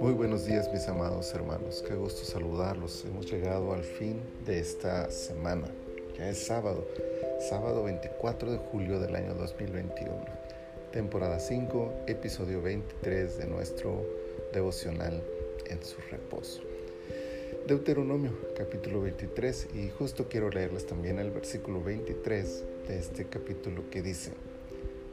Muy buenos días mis amados hermanos, qué gusto saludarlos. Hemos llegado al fin de esta semana, ya es sábado, sábado 24 de julio del año 2021, temporada 5, episodio 23 de nuestro devocional en su reposo. Deuteronomio capítulo 23 y justo quiero leerles también el versículo 23 de este capítulo que dice,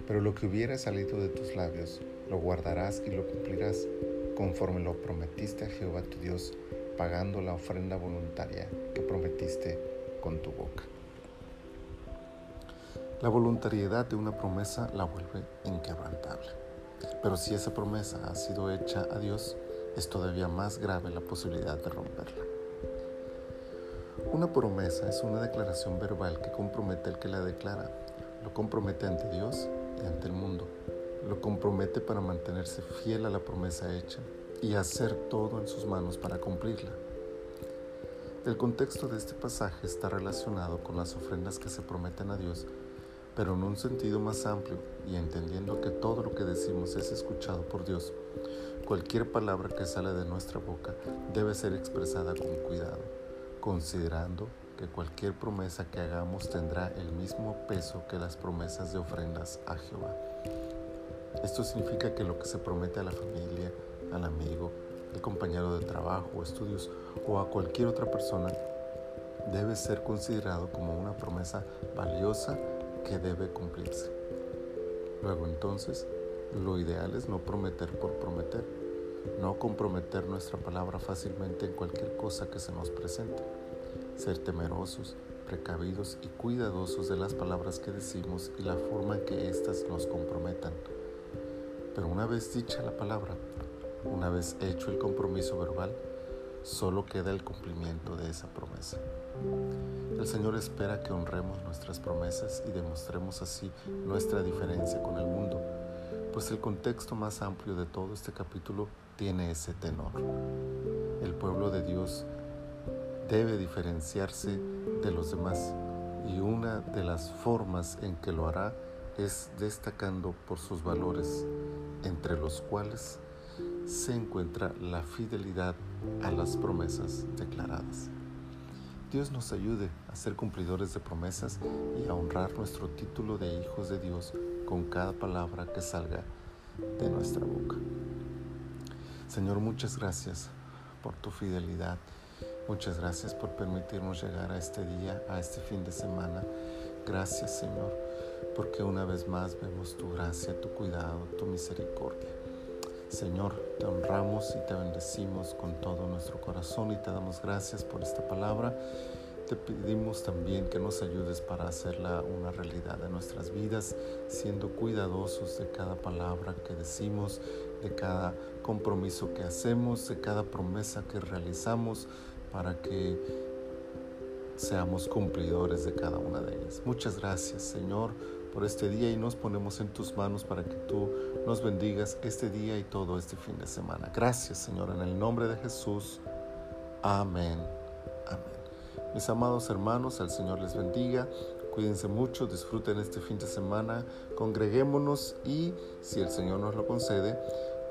pero lo que hubiera salido de tus labios, lo guardarás y lo cumplirás, conforme lo prometiste a Jehová tu Dios, pagando la ofrenda voluntaria que prometiste con tu boca. La voluntariedad de una promesa la vuelve inquebrantable. Pero si esa promesa ha sido hecha a Dios, es todavía más grave la posibilidad de romperla. Una promesa es una declaración verbal que compromete al que la declara. Lo compromete ante Dios ante el mundo. Lo compromete para mantenerse fiel a la promesa hecha y hacer todo en sus manos para cumplirla. El contexto de este pasaje está relacionado con las ofrendas que se prometen a Dios, pero en un sentido más amplio y entendiendo que todo lo que decimos es escuchado por Dios. Cualquier palabra que sale de nuestra boca debe ser expresada con cuidado, considerando que cualquier promesa que hagamos tendrá el mismo peso que las promesas de ofrendas a Jehová. Esto significa que lo que se promete a la familia, al amigo, al compañero de trabajo o estudios o a cualquier otra persona debe ser considerado como una promesa valiosa que debe cumplirse. Luego entonces lo ideal es no prometer por prometer, no comprometer nuestra palabra fácilmente en cualquier cosa que se nos presente, ser temerosos, precavidos y cuidadosos de las palabras que decimos y la forma en que éstas nos comprometan. Pero una vez dicha la palabra, una vez hecho el compromiso verbal, solo queda el cumplimiento de esa promesa. El Señor espera que honremos nuestras promesas y demostremos así nuestra diferencia con el mundo pues el contexto más amplio de todo este capítulo tiene ese tenor. El pueblo de Dios debe diferenciarse de los demás y una de las formas en que lo hará es destacando por sus valores, entre los cuales se encuentra la fidelidad a las promesas declaradas. Dios nos ayude a ser cumplidores de promesas y a honrar nuestro título de hijos de Dios con cada palabra que salga de nuestra boca. Señor, muchas gracias por tu fidelidad. Muchas gracias por permitirnos llegar a este día, a este fin de semana. Gracias, Señor, porque una vez más vemos tu gracia, tu cuidado, tu misericordia. Señor, te honramos y te bendecimos con todo nuestro corazón y te damos gracias por esta palabra te pedimos también que nos ayudes para hacerla una realidad en nuestras vidas, siendo cuidadosos de cada palabra que decimos, de cada compromiso que hacemos, de cada promesa que realizamos, para que seamos cumplidores de cada una de ellas. Muchas gracias, Señor, por este día y nos ponemos en tus manos para que tú nos bendigas este día y todo este fin de semana. Gracias, Señor, en el nombre de Jesús. Amén. Amén. Mis amados hermanos, el Señor les bendiga. Cuídense mucho, disfruten este fin de semana, congreguémonos y, si el Señor nos lo concede,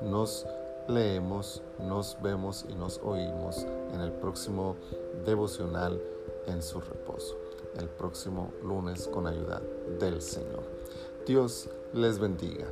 nos leemos, nos vemos y nos oímos en el próximo devocional en su reposo, el próximo lunes con ayuda del Señor. Dios les bendiga.